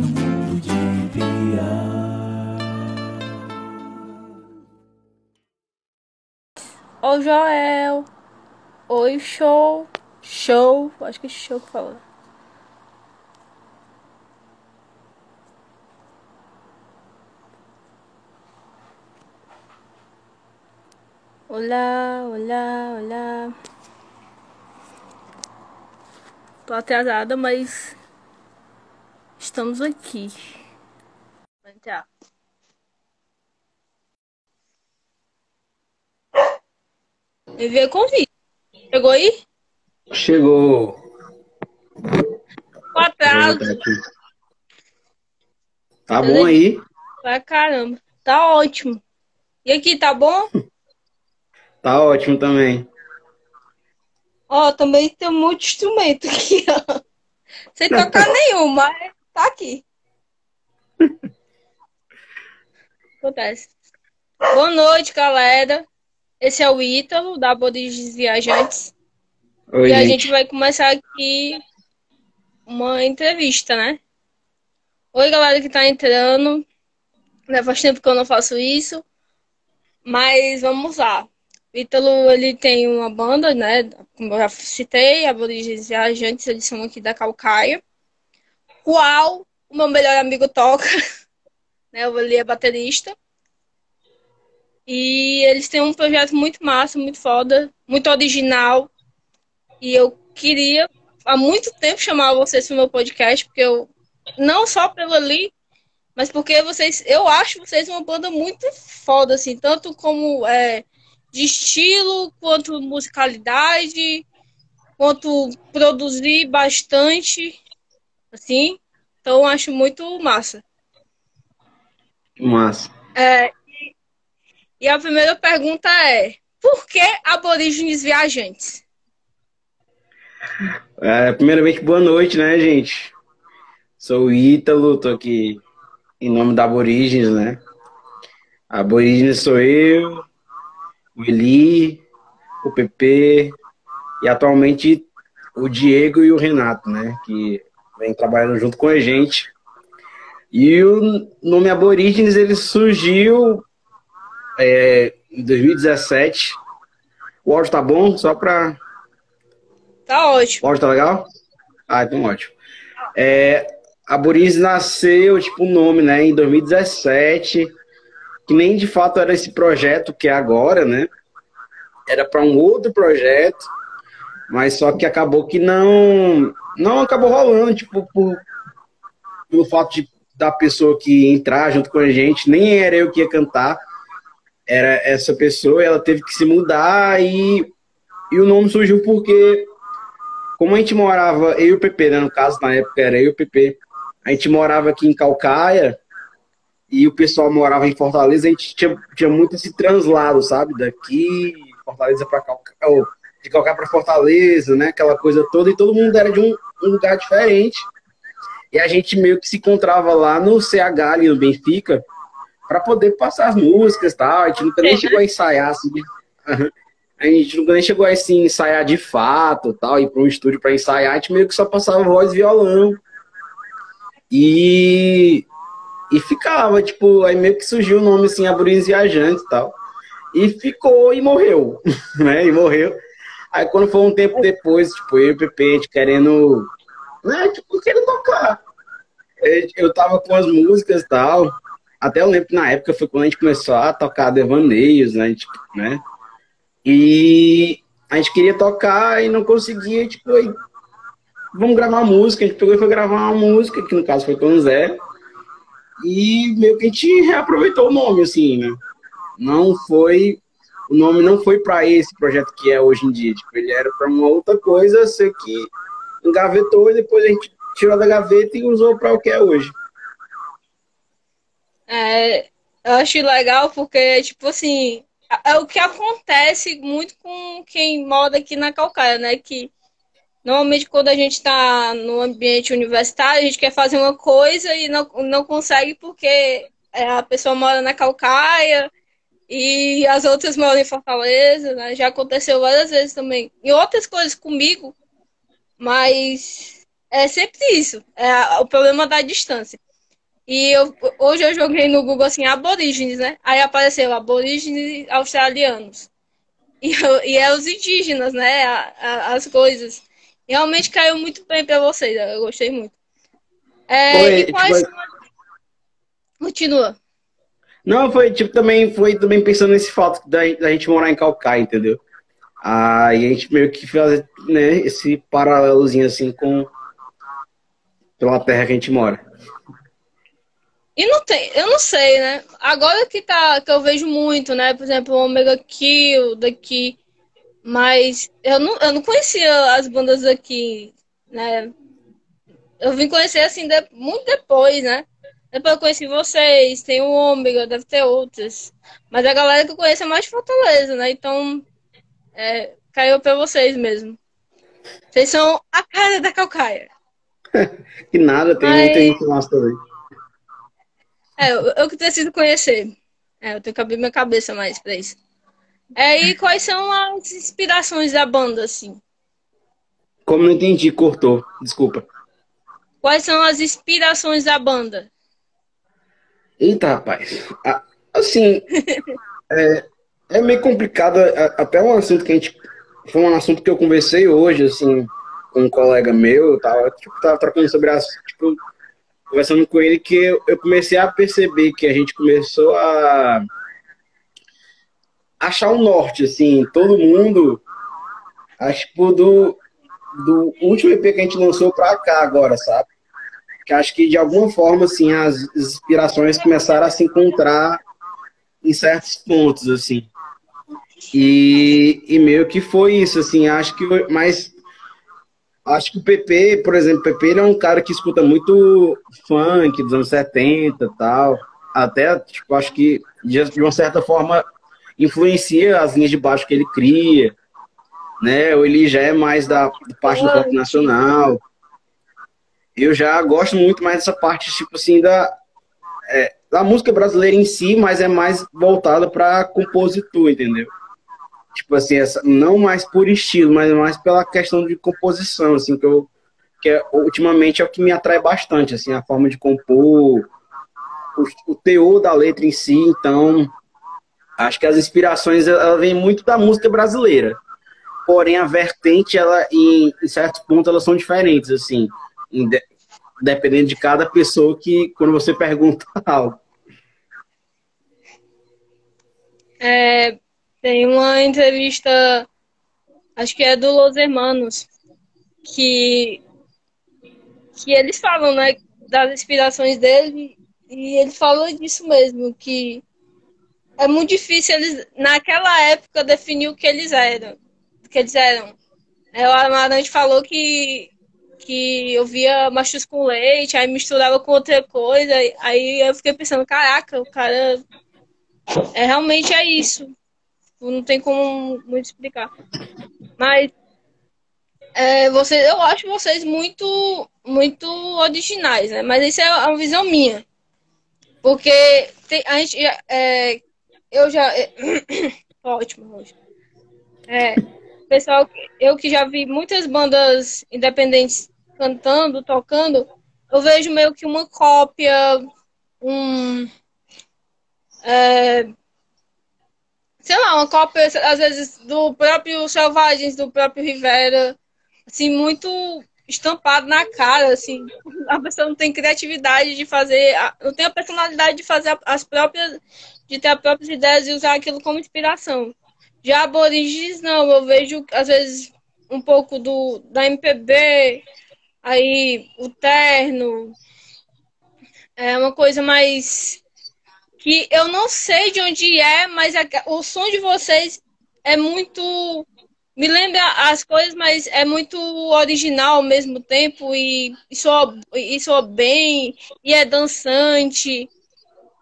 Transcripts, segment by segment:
mundo de. Ô Joel. Oi, show. Show. Acho que é show que fala. Olá, olá, olá. Tô atrasada, mas estamos aqui. Vou entrar. Enviei convite. Chegou aí? Chegou. Com atraso. Tá bom aí? Pra caramba. Tá ótimo. E aqui, tá bom? Tá ótimo também. Ó, também tem muito instrumento aqui, ó. Sem tocar nenhum, mas tá aqui. Acontece. Boa noite, galera. Esse é o Ítalo, da Aborígenes Viajantes. Oi, e a gente. gente vai começar aqui uma entrevista, né? Oi, galera que tá entrando. Já faz tempo que eu não faço isso. Mas vamos lá. O Ítalo, ele tem uma banda, né? Como eu já citei, Aborígenes Viajantes, eles são aqui da Calcaia. Qual o meu melhor amigo toca, né? Ele é baterista. E eles têm um projeto muito massa, muito foda, muito original. E eu queria há muito tempo chamar vocês para o meu podcast, porque eu não só pelo ali, mas porque vocês, eu acho vocês uma banda muito foda, assim, tanto como é, de estilo, quanto musicalidade, quanto produzir bastante, assim. Então acho muito massa. Massa. É, e, e a primeira pergunta é: por que aborígenes viajantes? É, primeiramente, boa noite, né, gente? Sou o Ítalo, tô aqui em nome da Aborígenes, né? Aborígenes sou eu, o Eli, o PP e atualmente o Diego e o Renato, né? Que vem trabalhando junto com a gente. E o nome Aborígenes, ele surgiu é, em 2017. O áudio tá bom? Só pra Tá ótimo. O áudio tá legal? Ah, então ótimo. É, a Boris nasceu, tipo, o nome, né, em 2017, que nem de fato era esse projeto que é agora, né? Era para um outro projeto, mas só que acabou que não não acabou rolando, tipo, por, pelo fato de, da pessoa que entrar junto com a gente, nem era eu que ia cantar, era essa pessoa, ela teve que se mudar e, e o nome surgiu porque como a gente morava, eu e o PP, né? No caso, na época era eu e o PP. A gente morava aqui em Calcaia e o pessoal morava em Fortaleza. A gente tinha, tinha muito esse translado, sabe? Daqui, Fortaleza para Calcaia, de Calcaia para Fortaleza, né? Aquela coisa toda. E todo mundo era de um, um lugar diferente. E a gente meio que se encontrava lá no CH, ali no Benfica, para poder passar as músicas e tal. A gente nunca nem chegou a ensaiar, assim. A gente nunca nem chegou a assim, ensaiar de fato, tal, ir para um estúdio para ensaiar, a gente meio que só passava voz e violão. E e ficava, tipo, aí meio que surgiu o nome assim, Aburinhos Viajantes e tal. E ficou e morreu, né? E morreu. Aí quando foi um tempo depois, tipo, eu e o Pepe, querendo, né, tipo, querendo tocar. Eu tava com as músicas e tal. Até eu lembro que na época foi quando a gente começou a tocar devaneios, né? Tipo, né? E a gente queria tocar e não conseguia, tipo, aí, vamos gravar uma música. A gente pegou e foi gravar uma música, que no caso foi com o Zé. E meio que a gente reaproveitou o nome, assim, né? Não foi. O nome não foi para esse projeto que é hoje em dia. Tipo, ele era para uma outra coisa, sei que engavetou e depois a gente tirou da gaveta e usou para o que é hoje. É, eu acho legal porque, tipo assim, é o que acontece muito com quem mora aqui na Calcaia, né? Que normalmente quando a gente está no ambiente universitário, a gente quer fazer uma coisa e não, não consegue porque é, a pessoa mora na Calcaia e as outras moram em Fortaleza, né? Já aconteceu várias vezes também. E outras coisas comigo, mas é sempre isso. É o problema da distância. E eu, hoje eu joguei no Google assim, aborígenes, né? Aí apareceu aborígenes australianos. E, e é os indígenas, né? A, a, as coisas. Realmente caiu muito bem para vocês, eu gostei muito. É, Foi, e quais tipo, são Continua. Não, foi tipo também, foi também pensando nesse fato da, da gente morar em Calcaia, entendeu? Aí a gente meio que faz né, esse paralelozinho assim com pela terra que a gente mora. E não tem, eu não sei, né? Agora que tá, que eu vejo muito, né? Por exemplo, o Omega Kill daqui, mas eu não, eu não conhecia as bandas daqui, né? Eu vim conhecer assim de- muito depois, né? Depois eu conheci vocês, tem o Ômega, deve ter outras. Mas a galera que eu conheço é mais de Fortaleza, né? Então, é, caiu pra vocês mesmo. Vocês são a cara da Calcaia. Que nada, tem Mas- muita gente massa também. É, eu, eu que preciso conhecer. É, eu tenho que abrir minha cabeça mais pra isso. É, e quais são as inspirações da banda, assim? Como não entendi, cortou. Desculpa. Quais são as inspirações da banda? Eita, rapaz. Assim, é, é meio complicado. a- Até um assunto que a gente. Foi um assunto que eu conversei hoje, assim, com um colega meu, tava, tipo, tava trocando sobre as. Tipo, conversando com ele, que eu, eu comecei a perceber que a gente começou a achar o norte, assim, todo mundo. Acho que tipo, do, do último EP que a gente lançou pra cá agora, sabe? Que acho que de alguma forma assim as inspirações começaram a se encontrar em certos pontos assim. E, e meio que foi isso assim. Acho que mas acho que o PP por exemplo o PP ele é um cara que escuta muito funk dos anos 70 e tal. Até tipo acho que de, de uma certa forma influencia as linhas de baixo que ele cria né? Ou ele já é mais da parte do pop nacional eu já gosto muito mais dessa parte, tipo assim, da, é, da música brasileira em si, mas é mais voltada para compositor, entendeu? Tipo assim, essa, não mais por estilo, mas mais pela questão de composição, assim, que eu que é, ultimamente é o que me atrai bastante, assim, a forma de compor, o, o teor da letra em si, então acho que as inspirações ela vem muito da música brasileira. Porém, a vertente, ela, em, em pontos, elas são diferentes, assim dependendo de cada pessoa que quando você pergunta algo. É, tem uma entrevista, acho que é do Los Hermanos, que, que eles falam, né, das inspirações dele, e ele falou disso mesmo, que é muito difícil eles, naquela época, definir o que eles eram. O que eles eram. É, O Amarante falou que, que eu via machos com leite, aí misturava com outra coisa, aí eu fiquei pensando, caraca, o cara é realmente é isso. Não tem como muito explicar. Mas é, você, eu acho vocês muito, muito originais, né? Mas isso é uma visão minha. Porque tem, a gente, é, eu já. É, ótimo, ótimo. É, pessoal, eu que já vi muitas bandas independentes cantando, tocando, eu vejo meio que uma cópia, um. É, sei lá, uma cópia, às vezes, do próprio Selvagens, do próprio Rivera, assim, muito estampado na cara, assim, a pessoa não tem criatividade de fazer, não tem a personalidade de fazer as próprias, de ter as próprias ideias e usar aquilo como inspiração. Já aborígenes, não, eu vejo, às vezes, um pouco do, da MPB, aí o terno, é uma coisa mais que eu não sei de onde é, mas a, o som de vocês é muito. Me lembra as coisas, mas é muito original ao mesmo tempo e, e, soa, e soa bem, e é dançante.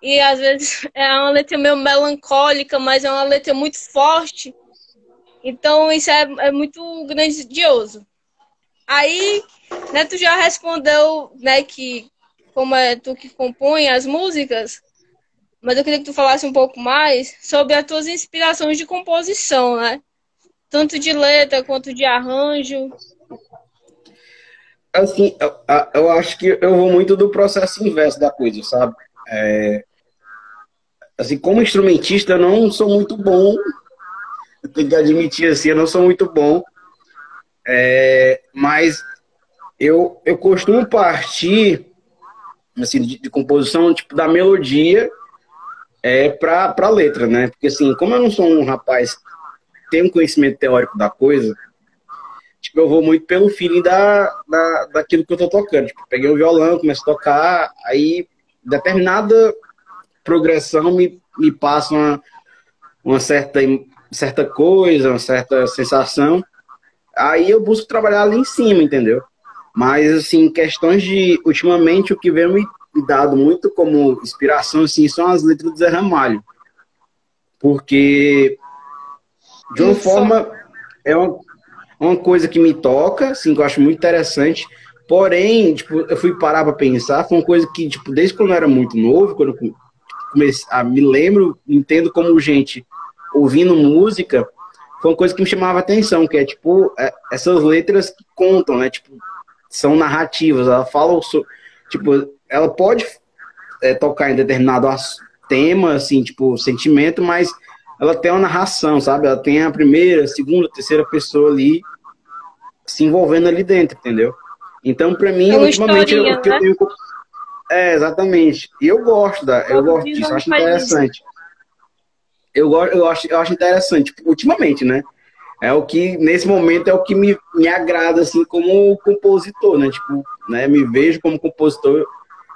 E às vezes é uma letra meio melancólica, mas é uma letra muito forte. Então isso é, é muito grandioso. Aí, né, tu já respondeu, né, que como é tu que compõe as músicas, mas eu queria que tu falasse um pouco mais sobre as tuas inspirações de composição, né? Tanto de letra quanto de arranjo. Assim, eu, eu acho que eu vou muito do processo inverso da coisa, sabe? É, assim, como instrumentista, eu não sou muito bom. Eu tenho que admitir assim, eu não sou muito bom. É, mas eu, eu costumo partir assim, de, de composição tipo da melodia é, para a letra, né? Porque assim, como eu não sou um rapaz que tem um conhecimento teórico da coisa, tipo, eu vou muito pelo feeling da, da, daquilo que eu tô tocando. Tipo, peguei o violão, começo a tocar, aí determinada progressão me, me passa uma, uma certa, certa coisa, uma certa sensação. Aí eu busco trabalhar ali em cima, entendeu? Mas, assim, questões de. Ultimamente, o que vem me dado muito como inspiração, assim, são as letras do Zé Ramalho. Porque, de uma Isso. forma, é uma, uma coisa que me toca, assim, que eu acho muito interessante. Porém, tipo, eu fui parar para pensar, foi uma coisa que, tipo, desde quando eu era muito novo, quando eu comecei a me lembro, entendo como gente ouvindo música, foi uma coisa que me chamava atenção, que é tipo, é, essas letras que contam, né? Tipo, são narrativas, ela fala, tipo, ela pode é, tocar em determinado tema, assim, tipo, sentimento, mas ela tem uma narração, sabe? Ela tem a primeira, segunda, terceira pessoa ali se envolvendo ali dentro, entendeu? Então, para mim, é ultimamente, o que né? eu tenho. É, exatamente. E eu gosto da, eu, eu gosto disso, eu acho interessante. Eu, gosto, eu, acho, eu acho interessante, ultimamente, né? É o que, nesse momento, é o que me, me agrada, assim, como compositor, né? Tipo, né? Me vejo como compositor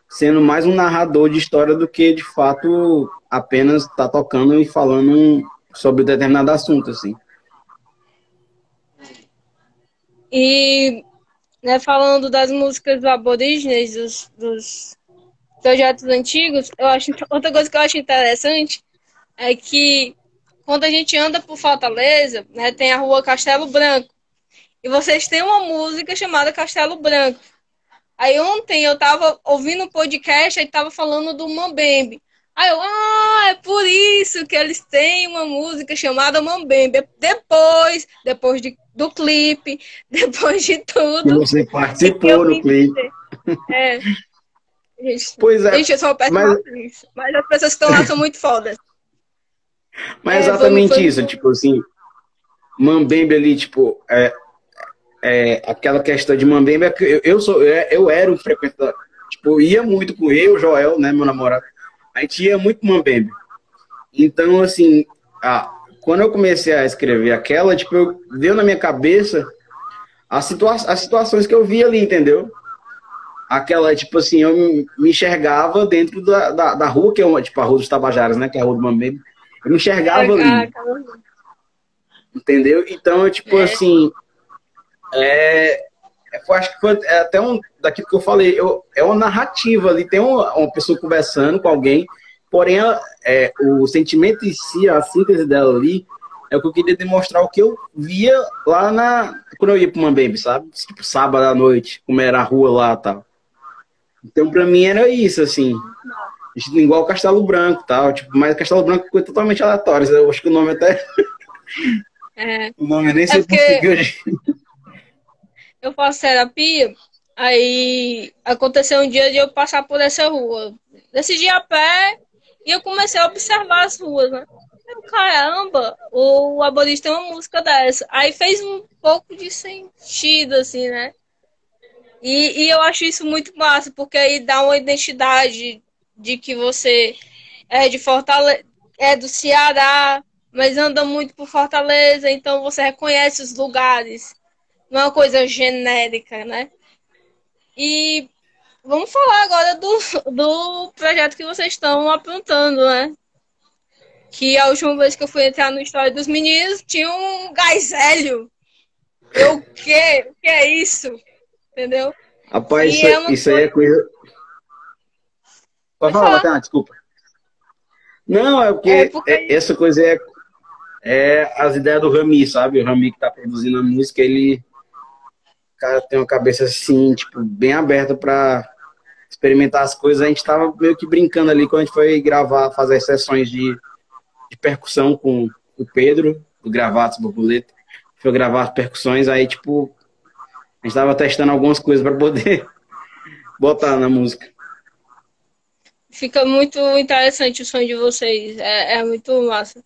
sendo mais um narrador de história do que, de fato, apenas tá tocando e falando sobre determinado assunto, assim. E, né, falando das músicas do aborígenes, dos, dos projetos antigos, eu acho outra coisa que eu acho interessante é que quando a gente anda por Fortaleza, né, tem a rua Castelo Branco. E vocês têm uma música chamada Castelo Branco. Aí ontem eu tava ouvindo um podcast e tava falando do Mambembe. Aí eu, ah, é por isso que eles têm uma música chamada Mambembe. Depois, depois de, do clipe, depois de tudo. Você participou no clipe. É. Gente, pois é. Gente, eu sou uma péssima mas... atriz. Mas as pessoas que estão lá são muito fodas. Mas é exatamente foi... isso, tipo assim, Mambembe ali, tipo, é, é, aquela questão de Mambembe, é eu, eu, sou, eu, eu era um frequentador, tipo, ia muito com eu, Joel, né, meu namorado, a gente ia muito Mambembe. Então, assim, a, quando eu comecei a escrever aquela, tipo, eu, deu na minha cabeça as, situa as situações que eu via ali, entendeu? Aquela, tipo assim, eu me enxergava dentro da, da, da rua, que é uma, tipo, a Rua dos Tabajaras, né, que é a Rua do Mambembe. Eu me enxergava ali. Entendeu? Então, tipo é. assim, é, eu acho que foi é até um daquilo que eu falei, eu, é uma narrativa ali, tem uma, uma pessoa conversando com alguém, porém é, o sentimento em si, a síntese dela ali, é o que eu queria demonstrar o que eu via lá na. Quando eu ia uma baby, sabe? Tipo, sábado à noite, como era a rua lá e tal. Então, para mim era isso, assim. Igual Castelo Branco tal. Tipo, mas Castelo Branco foi totalmente aleatório. Eu acho que o nome até. É. O nome nem é sei porque eu faço terapia, aí aconteceu um dia de eu passar por essa rua. Decidi a pé e eu comecei a observar as ruas, né? Caramba, o Aborígene tem uma música dessa. Aí fez um pouco de sentido, assim, né? E, e eu acho isso muito massa, porque aí dá uma identidade de que você é de Fortaleza, é do Ceará, mas anda muito por Fortaleza, então você reconhece os lugares não é uma coisa genérica, né? E vamos falar agora do, do projeto que vocês estão aprontando, né? Que a última vez que eu fui entrar no História dos Meninos tinha um gás hélio. Eu, o quê? O que é isso? Entendeu? Rapaz, isso, é isso aí é coisa. Pode, falar, falar. desculpa. Não, é porque, é porque... Essa coisa é, é as ideias do Rami, sabe? O Rami que tá produzindo a música, ele cara tem uma cabeça assim, tipo, bem aberta para experimentar as coisas. A gente tava meio que brincando ali quando a gente foi gravar, fazer as sessões de, de percussão com o Pedro, do Gravatos Borboleta. Foi gravar as percussões, aí, tipo, A gente tava testando algumas coisas para poder botar na música. Fica muito interessante o som de vocês. É, é muito massa.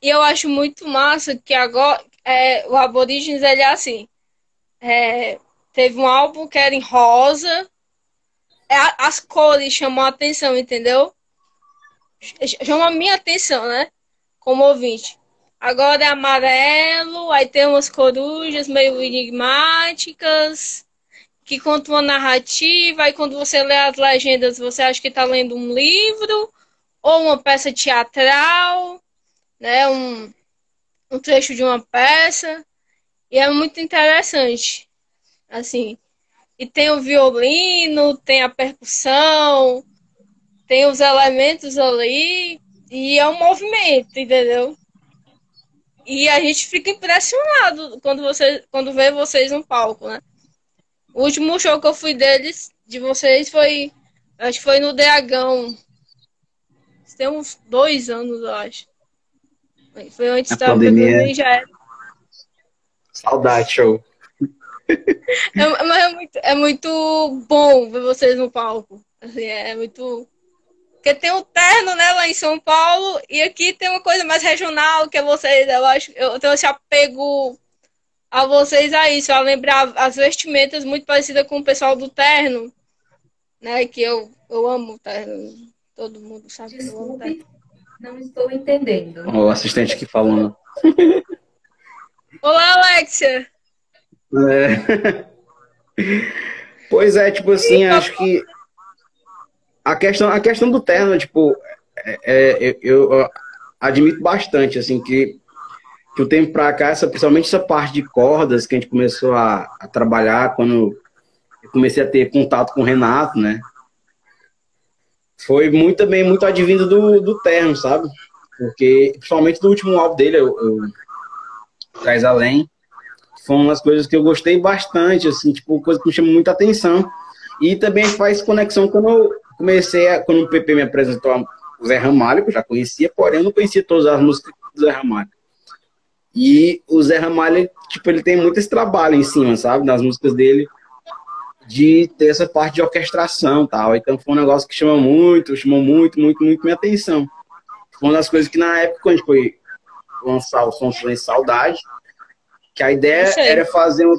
E eu acho muito massa que agora é, o Aborígenes ele é assim. É, teve um álbum que era em rosa. É, as cores chamam a atenção, entendeu? Chamam a minha atenção, né? Como ouvinte. Agora é amarelo, aí tem umas corujas meio enigmáticas que conta uma narrativa, aí quando você lê as legendas, você acha que está lendo um livro ou uma peça teatral, né? Um, um trecho de uma peça. E é muito interessante. Assim. E tem o violino, tem a percussão, tem os elementos ali. E é um movimento, entendeu? E a gente fica impressionado quando, você, quando vê vocês no palco, né? O último show que eu fui deles, de vocês, foi. Acho que foi no Dragão. Tem uns dois anos, eu acho. Foi antes da pandemia. Já era. Saudade, show. É, mas é muito, é muito bom ver vocês no palco. Assim, é, é muito. Porque tem um terno, né, lá em São Paulo, e aqui tem uma coisa mais regional, que é vocês, eu acho, eu tenho esse apego a vocês a isso, a lembrar as vestimentas muito parecidas com o pessoal do terno, né? Que eu, eu amo terno. Todo mundo sabe Desculpe, que eu amo terno. Não estou entendendo. O assistente aqui falando. Olá, Alexia! É. Pois é, tipo assim, acho que a questão, a questão do terno, tipo, é, é, eu, eu admito bastante, assim, que que o tempo para cá, essa, principalmente essa parte de cordas que a gente começou a, a trabalhar quando eu comecei a ter contato com o Renato, né? Foi muito também muito advindo do, do terno, sabe? Porque, principalmente do último álbum dele, o Traz Além, foi uma das coisas que eu gostei bastante, assim, tipo, coisa que me chamou muita atenção. E também faz conexão quando eu comecei, a, quando o PP me apresentou o Zé Ramalho, que eu já conhecia, porém eu não conhecia todas as músicas do Zé Ramalho. E o Zé Ramalho, tipo, ele tem muito esse trabalho em cima, sabe? Nas músicas dele, de ter essa parte de orquestração tal. Então foi um negócio que chamou muito, chamou muito, muito, muito minha atenção. Foi uma das coisas que na época, quando a gente foi lançar o Som Silêncio Saudade, que a ideia era fazer, um,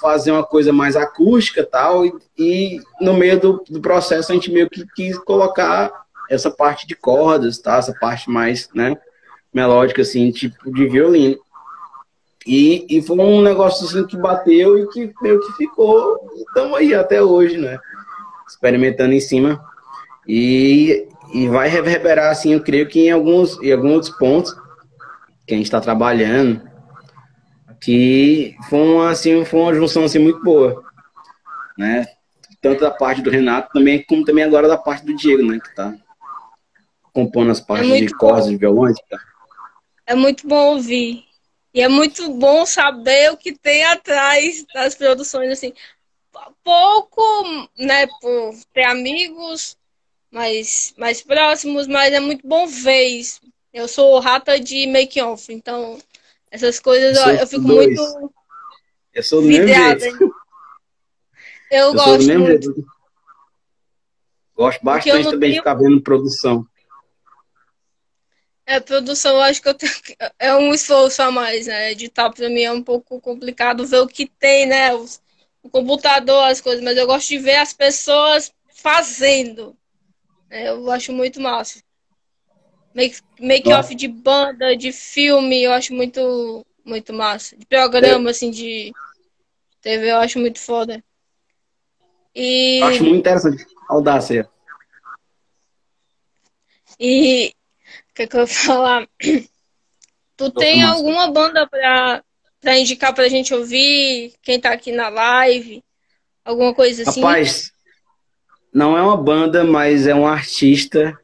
fazer uma coisa mais acústica tal, e, e no meio do, do processo a gente meio que quis colocar essa parte de cordas, tá? Essa parte mais, né? melódica, assim, tipo de violino. E, e foi um negócio assim que bateu e que meio que ficou. Estamos aí até hoje, né? Experimentando em cima. E, e vai reverberar, assim, eu creio que em alguns, em alguns pontos que a gente está trabalhando, que foi uma, assim, foi uma junção assim, muito boa. Né? Tanto da parte do Renato também, como também agora da parte do Diego, né? Que tá compondo as partes é de cordas, de violões. Tá? é muito bom ouvir. E é muito bom saber o que tem atrás das produções, assim. Pouco, né, por ter amigos mais, mais próximos, mas é muito bom ver isso. Eu sou rata de make-off, então essas coisas eu, eu fico dois. muito. Eu sou do mesmo jeito. Eu, eu gosto muito. Jeito. Gosto bastante também tenho... de ficar vendo produção. É, produção, eu acho que eu tenho, é um esforço a mais, né? Editar para mim é um pouco complicado ver o que tem, né? Os, o computador, as coisas, mas eu gosto de ver as pessoas fazendo. É, eu acho muito massa. Make, make off de banda, de filme, eu acho muito, muito massa. De programa, é. assim, de TV, eu acho muito foda. E... Acho muito interessante. Audácia. E, que, que eu vou falar? Tu tem alguma banda pra, pra indicar pra gente ouvir? Quem tá aqui na live? Alguma coisa assim? Rapaz, não é uma banda, mas é um artista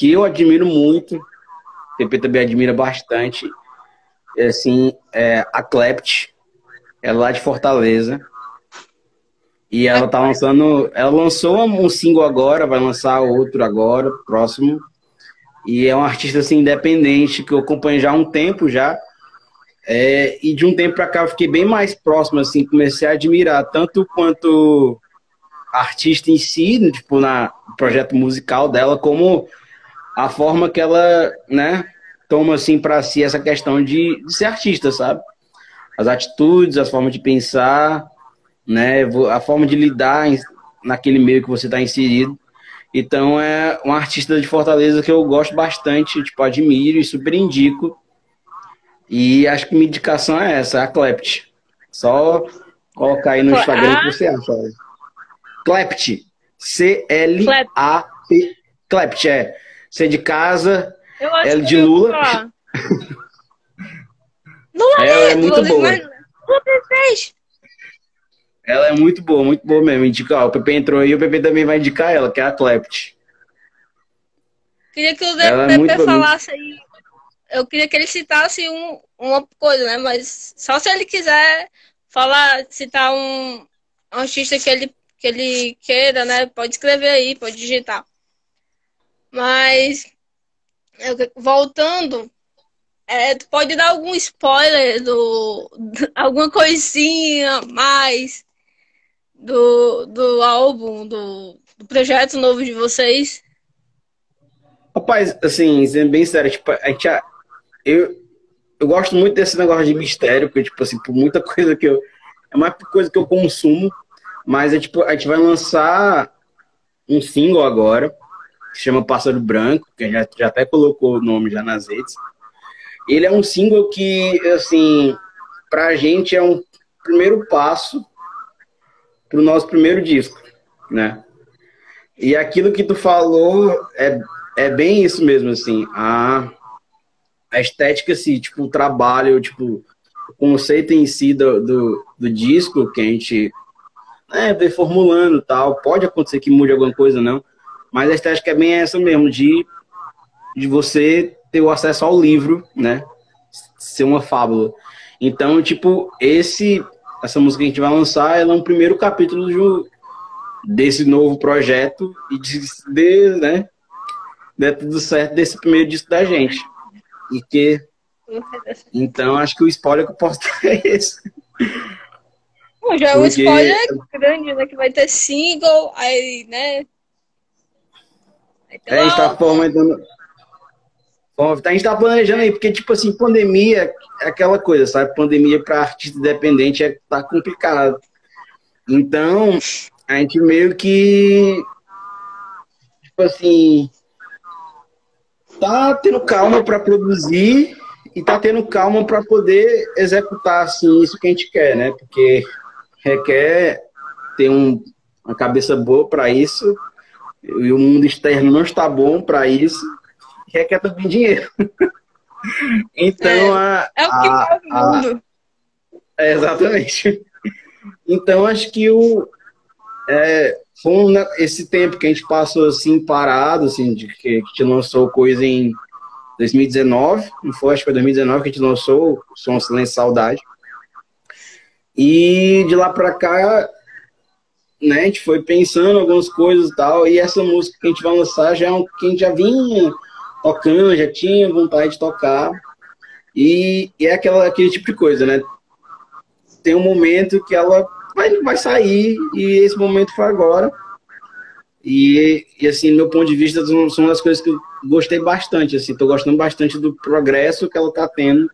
que eu admiro muito. O PP também admira bastante. É, assim, é a Clept, é lá de Fortaleza. E ela tá lançando. Ela lançou um single agora, vai lançar outro agora, próximo. E é um artista assim, independente que eu acompanho já há um tempo já. É, e de um tempo para cá eu fiquei bem mais próximo, assim, comecei a admirar tanto quanto artista em si, tipo, na projeto musical dela, como a forma que ela, né, toma, assim, para si essa questão de, de ser artista, sabe? As atitudes, as formas de pensar, né, a forma de lidar em, naquele meio que você está inserido. Então é um artista de Fortaleza que eu gosto bastante, tipo, admiro e super indico. E acho que minha indicação é essa, a Clept. Só colocar aí no Instagram o que você acha. Clept. C-L-A-P. Clept, é. C de casa, L de Lula. Lula Ela é muito boa. Lula fez. Ela é muito boa, muito boa mesmo. Indicar. O Pepe entrou aí, o Pepe também vai indicar ela, que é a Clept. Queria que o Ela é Pepe bonita. falasse aí. Eu queria que ele citasse um, uma coisa, né? Mas só se ele quiser falar, citar um, um artista que ele, que ele queira, né? Pode escrever aí, pode digitar. Mas voltando, é, tu pode dar algum spoiler do, alguma coisinha mais do, do álbum, do, do projeto novo de vocês? Rapaz, assim, sendo bem sério, tipo, a gente, eu, eu gosto muito desse negócio de mistério, porque, tipo assim, por muita coisa que eu. É mais coisa que eu consumo, mas é tipo, a gente vai lançar um single agora, que chama Pássaro Branco, que já, já até colocou o nome já nas redes. Ele é um single que, assim, pra gente é um primeiro passo pro nosso primeiro disco, né? E aquilo que tu falou é, é bem isso mesmo, assim. A, a estética, assim, tipo, o trabalho, tipo, o conceito em si do, do, do disco que a gente né, vem formulando e tal. Pode acontecer que mude alguma coisa, não. Mas a estética é bem essa mesmo, de, de você ter o acesso ao livro, né? Ser uma fábula. Então, tipo, esse essa música que a gente vai lançar, ela é um primeiro capítulo de desse novo projeto e de, de né, der tudo certo desse primeiro disco da gente. E que, então, acho que o spoiler que eu posso dar é esse. Bom, já é Porque- spoiler grande, né? Que vai ter single, aí, né? É, a gente tá álbum. formando. Bom, A gente tá planejando aí, porque, tipo assim, pandemia é aquela coisa, sabe? Pandemia para artista independente é, tá complicado. Então, a gente meio que. Tipo assim. Tá tendo calma para produzir e tá tendo calma para poder executar, assim, isso que a gente quer, né? Porque requer ter um, uma cabeça boa para isso e o mundo externo não está bom para isso, requer também dinheiro. então, a, É o que a- move o a- mundo. é, exatamente. Então, acho que o, é, esse tempo que a gente passou assim, parado, assim, de que, que a gente lançou coisa em 2019, não foi? Acho que foi 2019 que a gente lançou o Som Silêncio Saudade. E de lá pra cá, né, a gente foi pensando algumas coisas e tal, e essa música que a gente vai lançar já é um que a gente já vinha tocando, já tinha vontade de tocar, e, e é aquela, aquele tipo de coisa, né? Tem um momento que ela vai, vai sair, e esse momento foi agora. E, e assim, do meu ponto de vista, são, das coisas que eu gostei bastante, assim, tô gostando bastante do progresso que ela tá tendo,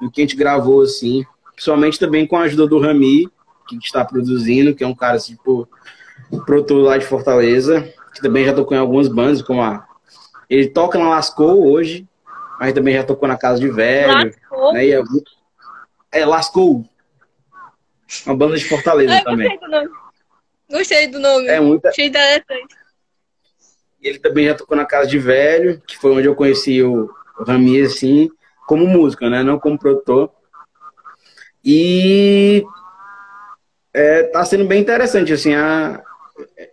do que a gente gravou, assim, principalmente também com a ajuda do Rami, que está produzindo, que é um cara, assim, tipo, produtor lá de Fortaleza, que também já tocou em algumas bandas, como a... Ele toca na Lascou hoje, mas também já tocou na Casa de Velho, Lascou. né, algum- É, Lascou. Uma banda de Fortaleza Ah, eu também. gostei do nome. Gostei do nome. É muita, Achei interessante. Ele também já tocou na Casa de Velho, que foi onde eu conheci o Rami, assim, como músico, né? Não como produtor. E é, tá sendo bem interessante, assim, a,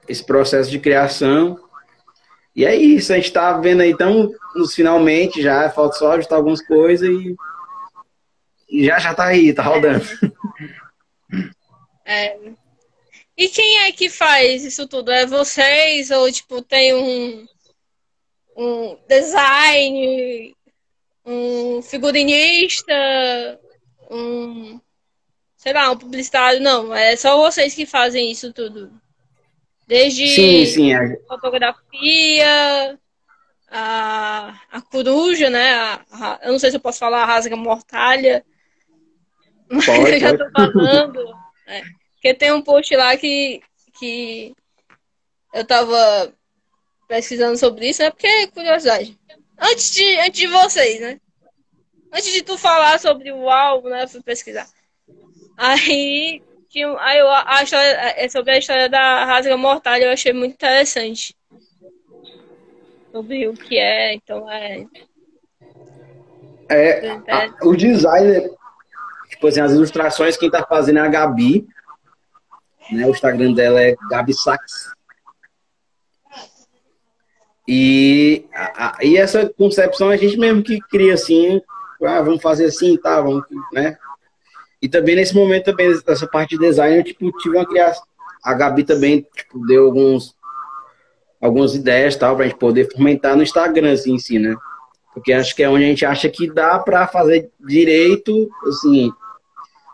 esse processo de criação. E é isso, a gente tá vendo aí, então, nos finalmente já, falta só ajustar algumas coisas e, e já já tá aí, tá rodando. É. E quem é que faz isso tudo? É vocês? Ou, tipo, tem um, um design, um figurinista? um, sei lá, um publicitário, não. É só vocês que fazem isso tudo. Desde Sim, sim. é. fotografia, a, a coruja, né? A- a- eu não sei se eu posso falar a rasga mortalha. Mas Pode, eu já tô falando. né? Porque tem um post lá que, que eu tava pesquisando sobre isso, né? Porque é curiosidade. Antes de, antes de vocês, né? Antes de tu falar sobre o álbum, né? Eu fui pesquisar. Aí, tinha, aí eu, a história, é sobre a história da rasga mortalha, eu achei muito interessante. Sobre o que é, então é. É, a- o designer, tipo assim, as ilustrações, quem tá fazendo é a Gabi. Né? O Instagram dela é Gabi Sachs. E, a- a- e essa concepção a gente mesmo que cria assim, ah, vamos fazer assim, tá, vamos, né? E também nesse momento também dessa parte de design, eu tipo, tive uma criação. A Gabi também tipo, deu alguns algumas ideias tal pra gente poder fomentar no Instagram assim, em si, né? Porque acho que é onde a gente acha que dá para fazer direito, assim,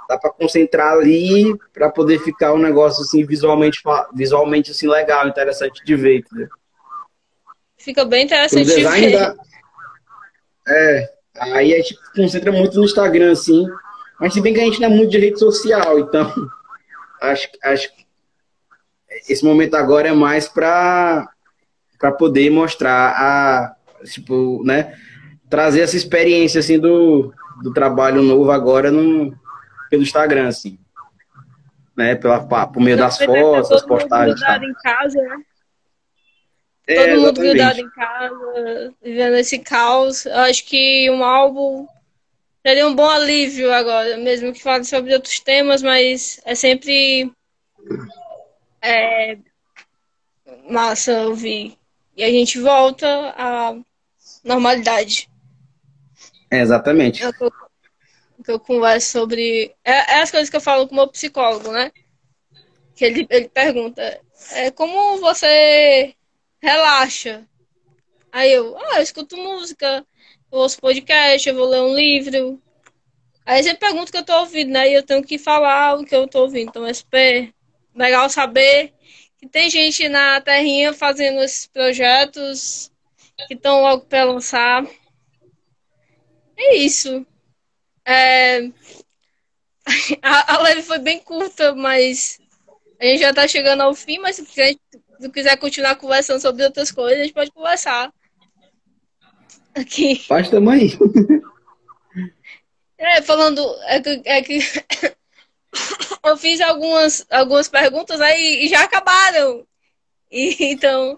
dá para concentrar ali para poder ficar um negócio assim visualmente visualmente assim legal, interessante de ver, entendeu? Fica bem O interessante de design ver. da é, aí a gente concentra muito no Instagram assim, mas se bem que a gente não é muito de rede social, então acho acho que esse momento agora é mais para para poder mostrar a tipo, né, trazer essa experiência assim do, do trabalho novo agora no pelo Instagram assim. Né, pela por meio das tá fotos, das todo mundo postagens, grudado tá? em casa, né? É, Todo mundo exatamente. grudado em casa, vivendo esse caos. Eu acho que um álbum seria um bom alívio agora, mesmo que fale sobre outros temas, mas é sempre é, massa ouvir. E a gente volta à normalidade. É, exatamente. O que eu, que eu converso sobre. É, é as coisas que eu falo com o meu psicólogo, né? Que ele, ele pergunta: é, como você relaxa? Aí eu, ah, eu escuto música, eu ouço podcast, eu vou ler um livro. Aí você pergunta o que eu tô ouvindo, né? E eu tenho que falar o que eu tô ouvindo. Então é super legal saber que tem gente na terrinha fazendo esses projetos que estão logo para lançar. É isso. É, A, live foi bem curta, mas a gente já tá chegando ao fim, mas se a gente se quiser continuar conversando sobre outras coisas, a gente pode conversar. Aqui. Faz tamanho. É, falando, é que, é que eu fiz algumas, algumas perguntas aí e já acabaram. E, então,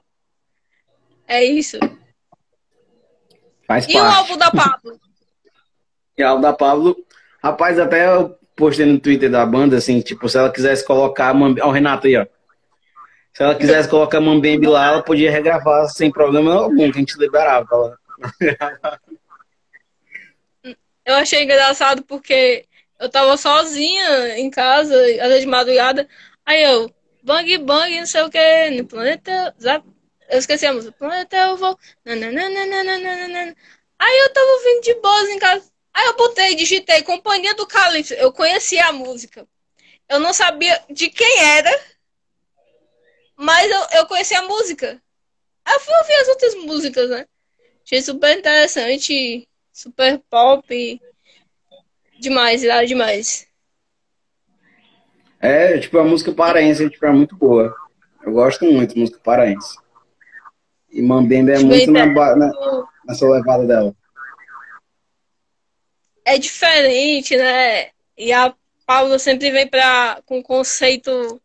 é isso. Faz E o parte. álbum da Pablo? E a da Pablo, rapaz, até eu postei no Twitter da banda, assim, tipo, se ela quisesse colocar. Ó, o Renato aí, ó. Se ela quisesse colocar Mambembe lá, ela podia regravar sem problema algum, que a gente liberava. ela. Eu achei engraçado porque eu tava sozinha em casa, às vezes de madrugada. Aí eu, bang bang, não sei o que, no planeta. Zap, eu esqueci a música. Planeta eu vou. nananana. Aí eu tava ouvindo de boas em casa. Aí eu botei, digitei Companhia do Calypso. Eu conhecia a música. Eu não sabia de quem era, mas eu, eu conhecia a música. Aí eu fui ouvir as outras músicas, né? Achei super interessante, super pop. Demais, era demais. É, tipo, a música paraense tipo, é muito boa. Eu gosto muito de música paraense. E Mambembe é muito na, ba- na- nessa levada dela. É diferente, né? E a Paula sempre vem pra, com conceito.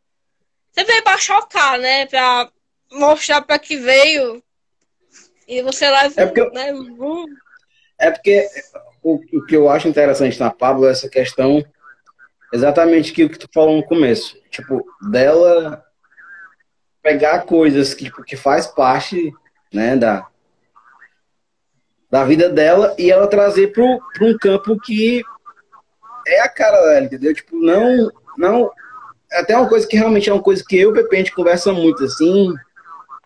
Sempre vem pra chocar, né? Pra mostrar pra que veio. E você leva, É porque né? É porque o, o que eu acho interessante na Pablo é essa questão, exatamente aquilo que tu falou no começo. Tipo, dela pegar coisas que, tipo, que faz parte, né, da, da vida dela e ela trazer pro, pro um campo que é a cara dela, entendeu? Tipo, não, não, é até uma coisa que realmente é uma coisa que eu e o Pepe a gente conversa muito, assim,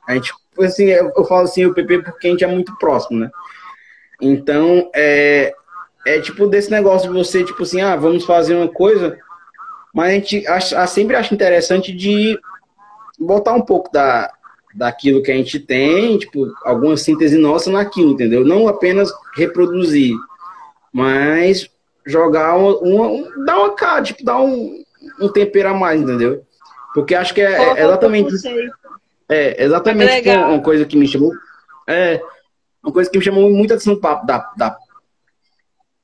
a gente, assim, eu, eu falo assim, o Pepe porque a gente é muito próximo, né? Então, é, é tipo desse negócio de você, tipo assim, ah, vamos fazer uma coisa, mas a gente acha, sempre acha interessante de botar um pouco da, daquilo que a gente tem, tipo, alguma síntese nossa naquilo, entendeu? Não apenas reproduzir, mas jogar uma, uma um, dar uma cara, tipo, dar um, um tempero a mais, entendeu? Porque acho que é, é exatamente isso. É, exatamente uma coisa que me chamou. É, uma coisa que me chamou muita atenção da, da,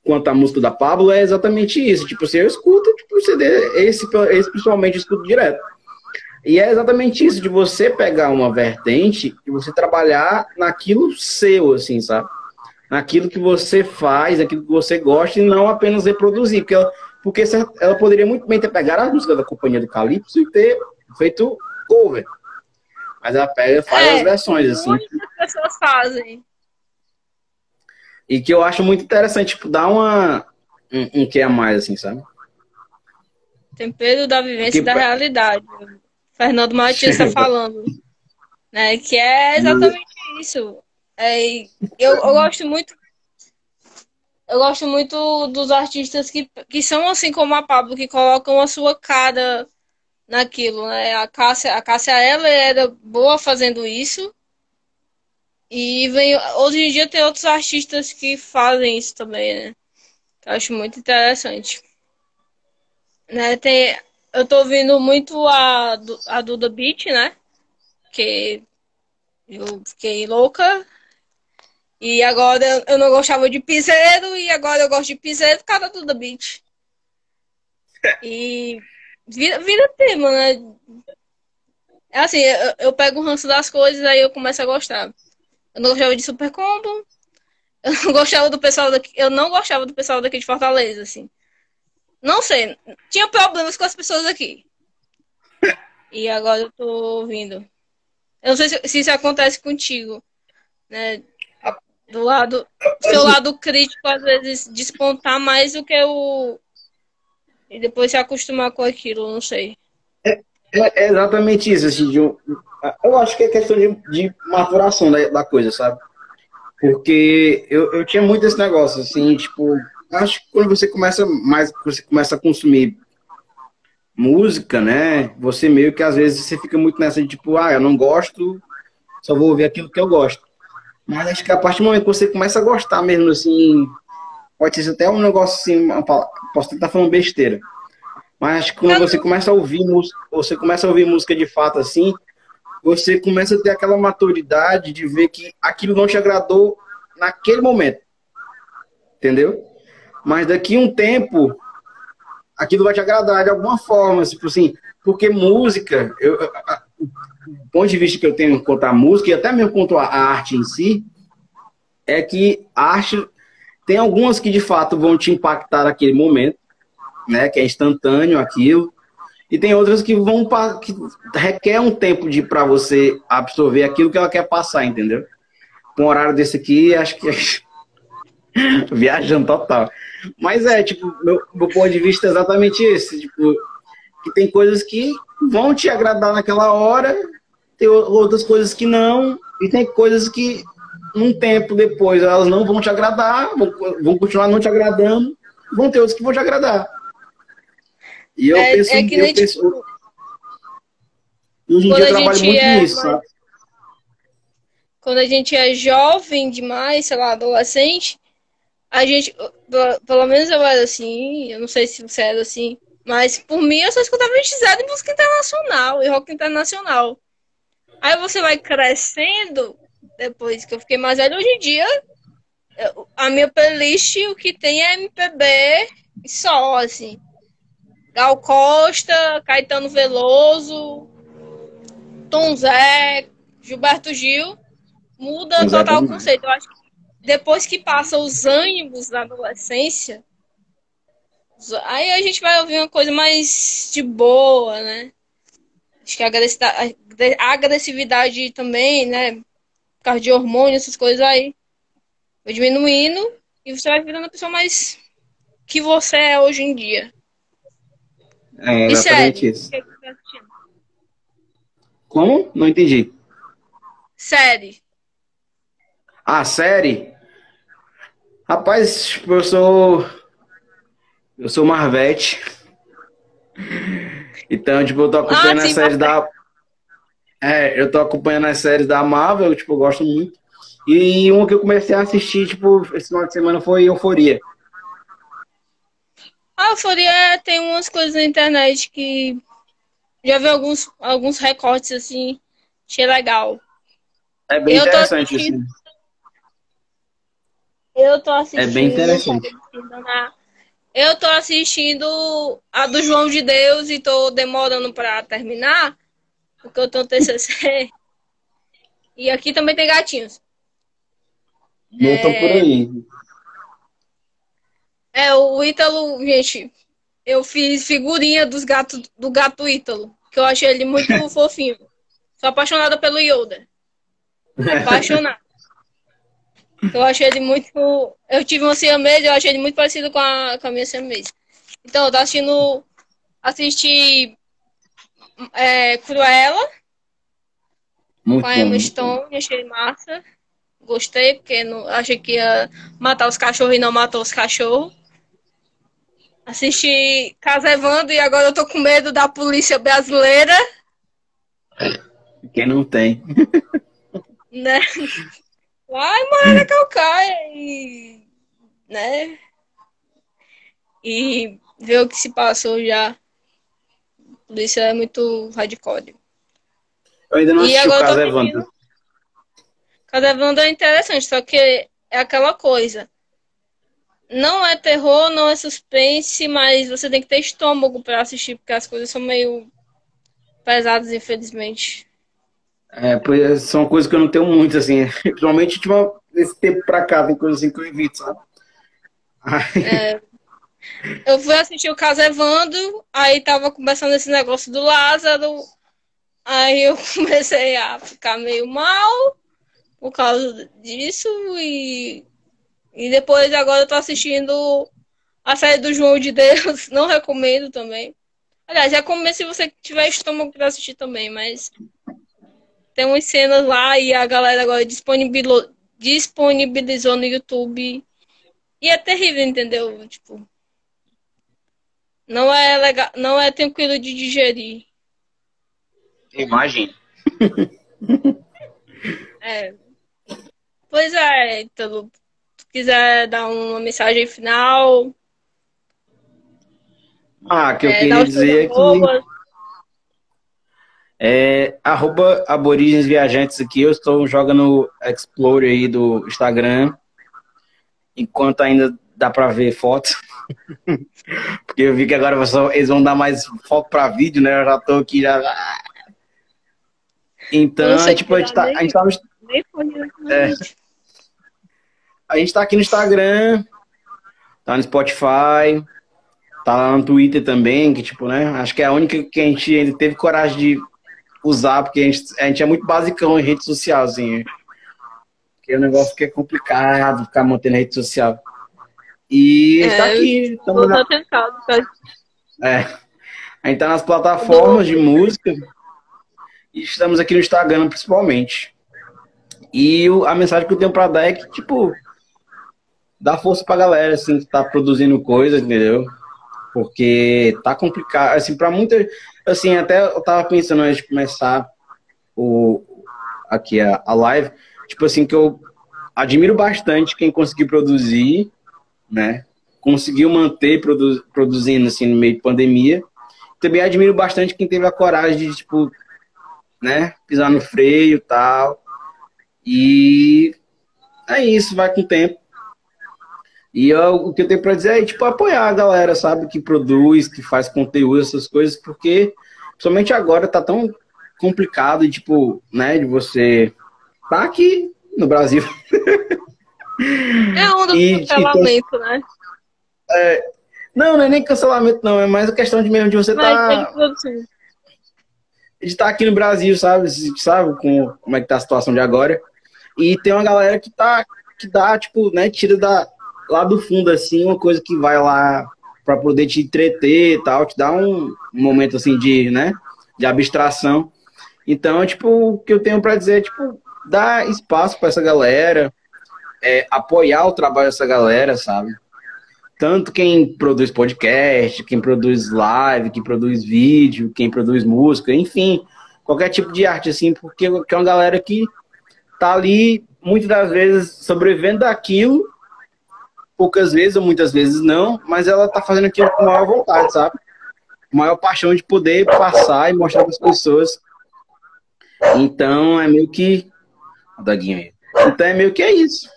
quanto à música da Pablo é exatamente isso. Tipo, assim, eu escuto, tipo, CD, esse, esse principalmente eu escuto direto. E é exatamente isso, de você pegar uma vertente e você trabalhar naquilo seu, assim, sabe? Naquilo que você faz, naquilo que você gosta, e não apenas reproduzir. Porque ela, porque ela poderia muito bem ter pegado a música da Companhia do Calypso e ter feito cover. Mas ela pega faz é, as versões, assim. Muitas pessoas fazem. E que eu acho muito interessante, tipo, dar uma. Um, um que a mais, assim, sabe? Tempero da vivência da realidade. Fernando Matias está falando. Né? Que é exatamente isso. É, eu, eu gosto muito. Eu gosto muito dos artistas que, que são assim como a Pablo, que colocam a sua cara naquilo, né? A Cássia, a Cássia ela era boa fazendo isso. E vem, hoje em dia tem outros artistas que fazem isso também, né? Eu acho muito interessante. Né? Tem, eu tô ouvindo muito a, a Duda Beat, né? Que eu fiquei louca. E agora eu não gostava de piseiro e agora eu gosto de piseiro por causa da Duda Beat. E vira, vira tema, né? É assim, eu, eu pego o ranço das coisas, aí eu começo a gostar. Eu não gostava de Super Combo. Eu não gostava do pessoal daqui. Eu não gostava do pessoal daqui de Fortaleza, assim. Não sei. Tinha problemas com as pessoas aqui. E agora eu tô ouvindo. Eu não sei se, se isso acontece contigo. Né? Do lado. Seu lado crítico, às vezes, despontar mais do que o. E depois se acostumar com aquilo, não sei. É, é, é exatamente isso, assim, de, eu acho que é questão de, de maturação da, da, coisa, sabe? Porque eu, eu tinha muito esse negócio, assim, tipo, acho que quando você começa mais, você começa a consumir música, né? Você meio que às vezes você fica muito nessa de tipo, ah, eu não gosto, só vou ouvir aquilo que eu gosto. Mas acho que a partir do momento que você começa a gostar mesmo, assim, pode ser até um negócio assim, posso estar falando besteira. Mas quando você começa a ouvir música, você começa a ouvir música de fato assim, você começa a ter aquela maturidade de ver que aquilo não te agradou naquele momento. Entendeu? Mas daqui a um tempo, aquilo vai te agradar de alguma forma, tipo assim, porque música, eu, o ponto de vista que eu tenho quanto à música, e até mesmo quanto à arte em si, é que a arte tem algumas que de fato vão te impactar naquele momento, né? Que é instantâneo aquilo. E tem outras que vão que requer um tempo de para você absorver aquilo que ela quer passar, entendeu? Com um horário desse aqui, acho que viajando total. Mas é, tipo, meu, meu ponto de vista é exatamente esse, tipo, que tem coisas que vão te agradar naquela hora, tem outras coisas que não, e tem coisas que um tempo depois elas não vão te agradar, vão, vão continuar não te agradando, vão ter outras que vão te agradar. E eu é, penso, é que eu penso. Tipo, hoje em dia eu trabalho muito é nisso, sabe? Quando a gente é jovem demais, sei lá, adolescente, a gente, pelo menos eu era assim, eu não sei se você era assim, mas por mim eu só escutava elitizado em música internacional e rock internacional. Aí você vai crescendo, depois que eu fiquei mais velho, hoje em dia, a minha playlist o que tem é MPB e só, assim. Gal Costa, Caetano Veloso, Tom Zé, Gilberto Gil, muda Tom total o conceito. Eu acho que depois que passa os ânimos da adolescência, aí a gente vai ouvir uma coisa mais de boa, né? Acho que a agressividade também, né? Causa de hormônio, essas coisas aí, vai diminuindo e você vai virando a pessoa mais que você é hoje em dia. É exatamente isso. Que que tá Como? Não entendi. Série. Ah, série? Rapaz, eu sou. Eu sou Marvete. Então, tipo, eu tô acompanhando Ah, sim, séries da. É, eu tô acompanhando as séries da Marvel, tipo, eu gosto muito. E uma que eu comecei a assistir, tipo, esse final de semana foi Euforia. A Euforia tem umas coisas na internet que já vi alguns, alguns recortes assim, achei legal. É bem Eu interessante, assistindo. assim. Eu tô assistindo. É bem interessante. Eu tô assistindo a do João de Deus e tô demorando pra terminar, porque eu tô no TCC. E aqui também tem gatinhos. Não tô por aí. É, o Ítalo, gente, eu fiz figurinha dos gatos, do gato Ítalo, que eu achei ele muito fofinho. Sou apaixonada pelo Yoda. Apaixonada. Eu achei ele muito. Eu tive uma siamesa, eu achei ele muito parecido com a, com a minha siamesa. Então, eu tô assistindo. Assisti é, Cruella Muito com a. Emma Stone, achei massa. Gostei, porque não, achei que ia matar os cachorros e não matou os cachorros. Assisti Casa Evandro e agora eu tô com medo da polícia brasileira, Quem não tem. né? Lá em Moreira Calcaia e. né? E ver o que se passou já. Polícia é muito hardcore. Eu ainda não E assisti o Caso assistindo. Evandro. Casa Evandro é interessante, só que é aquela coisa. Não é terror, não é suspense, mas você tem que ter estômago pra assistir, porque as coisas são meio pesadas, infelizmente. É, pois são coisas que eu não tenho muito, assim. Principalmente, tipo, esse tempo pra cá, tem coisas assim que eu evito, sabe? Ai, Eu fui assistir o Caso Evandro, aí tava começando esse negócio do Lázaro, aí eu comecei a ficar meio mal por causa disso, e, e depois agora eu tô assistindo a série do João de Deus, não recomendo também. Aliás, recomendo se você tiver estômago pra assistir também, mas tem umas cenas lá e a galera agora disponibilizou, disponibilizou no YouTube. E é terrível, entendeu? Tipo, não é legal, não é tranquilo de digerir. Imagina. É. Pois é, então, se quiser dar uma mensagem final, Ah, que eu é, queria dizer é que é arroba aborígenes viajantes aqui, eu estou jogando Explore aí do Instagram, enquanto ainda dá pra ver fotos. Porque eu vi que agora eles vão dar mais foco pra vídeo, né? Eu já tô aqui já. Então, tipo, a gente tá, a gente tá no É. A gente tá aqui no Instagram, tá no Spotify, tá lá no Twitter também, que tipo, né? Acho que é a única que a gente ainda teve coragem de usar, porque a gente, a gente é muito basicão em rede social, assim. Porque o negócio que é complicado ficar mantendo rede social. E tá É, aqui, tamo Vou na- tentado, tá? é. A gente tá nas plataformas de música e estamos aqui no Instagram principalmente. E a mensagem que eu tenho pra dar é que, tipo, dá força pra galera, assim, que tá produzindo coisa, entendeu? Porque tá complicado, assim, pra muita. Assim, até eu tava pensando antes de começar o, aqui a, a live, tipo assim, que eu admiro bastante quem conseguiu produzir, né? Conseguiu manter produ- produzindo, assim, no meio de pandemia. Também admiro bastante quem teve a coragem de, tipo, né, pisar no freio tal. E é isso, vai com o tempo. E eu- o que eu tenho pra dizer é, tipo, apoiar a galera, sabe, que produz, que faz conteúdo, essas coisas, porque, principalmente agora, tá tão complicado, tipo, né, de você tá aqui no Brasil. É a onda do e cancelamento, né? Não, não é nem cancelamento, não, é mais a questão de mesmo de você tem tá, de estar aqui no Brasil, sabe, sabe, com, como é que tá a situação de agora. E tem uma galera que tá, que dá, tipo, né, tira da, lá do fundo, assim, uma coisa que vai lá pra poder te entreter e tal, te dá um, um momento, assim, de, né, de abstração. Então, tipo, o que eu tenho pra dizer é, tipo, dar espaço pra essa galera, é, apoiar o trabalho dessa galera, sabe? Tanto quem produz podcast, quem produz live, quem produz vídeo, quem produz música, enfim, qualquer tipo de arte, assim, porque é uma galera que tá ali, muitas das vezes, sobrevivendo daquilo, poucas vezes ou muitas vezes não, mas ela tá fazendo aquilo com maior vontade, sabe? Maior paixão de poder passar e mostrar para as pessoas. Então, é meio que. Daguinho aí. Então, é meio que é isso.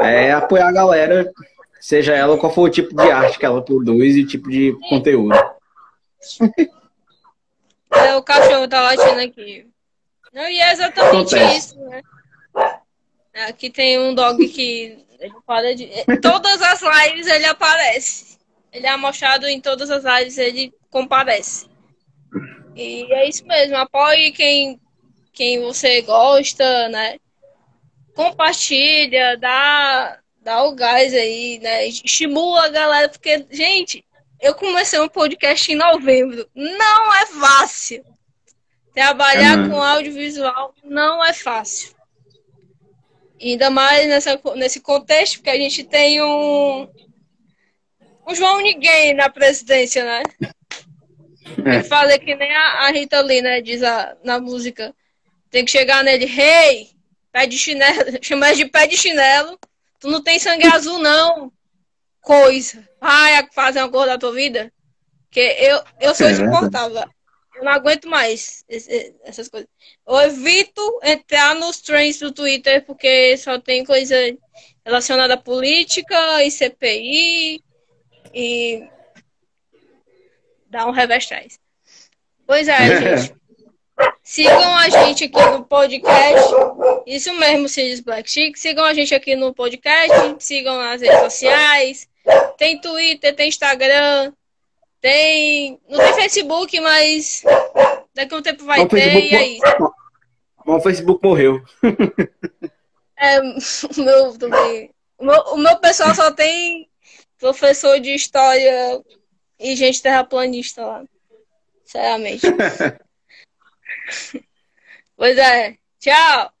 É apoiar a galera, seja ela qual for o tipo de arte que ela produz e o tipo de conteúdo. É, o cachorro tá latindo aqui. Não, e é exatamente Acontece. isso, né? Aqui tem um dog que ele para de. Todas as lives ele aparece. Ele é mostrado em todas as lives, ele comparece. E é isso mesmo, apoie quem, quem você gosta, né? Compartilha, dá, dá o gás aí, né? Estimula a galera, porque, gente, eu comecei um podcast em novembro. Não é fácil. Trabalhar Uhum. com audiovisual não é fácil. Ainda mais nessa, nesse contexto, porque a gente tem um, um João Ninguém na presidência, né? Tem que fazer que nem a, a Rita Lee, né? Diz a, na música. Tem que chegar nele, rei, pé de chinelo, chama de pé de chinelo. Tu não tem sangue azul, não. Coisa. Vai fazer uma coisa da tua vida. Porque eu, eu sou É insuportável. Eu não aguento mais esse- essas coisas. Eu evito entrar nos trends do Twitter porque só tem coisa relacionada à política e CPI e dá um revés atrás. Pois é, gente. Sigam a gente aqui no podcast. Isso mesmo, Sirius Black Chic. Sigam a gente aqui no podcast. Sigam nas redes sociais. Tem Twitter, tem Instagram. Tem. Não tem Facebook, mas daqui a um tempo vai O ter Facebook e é isso. Mas o Facebook morreu. É, o meu também. O meu, o meu pessoal só tem professor de história e gente terraplanista lá. Sinceramente. pois é. Tchau!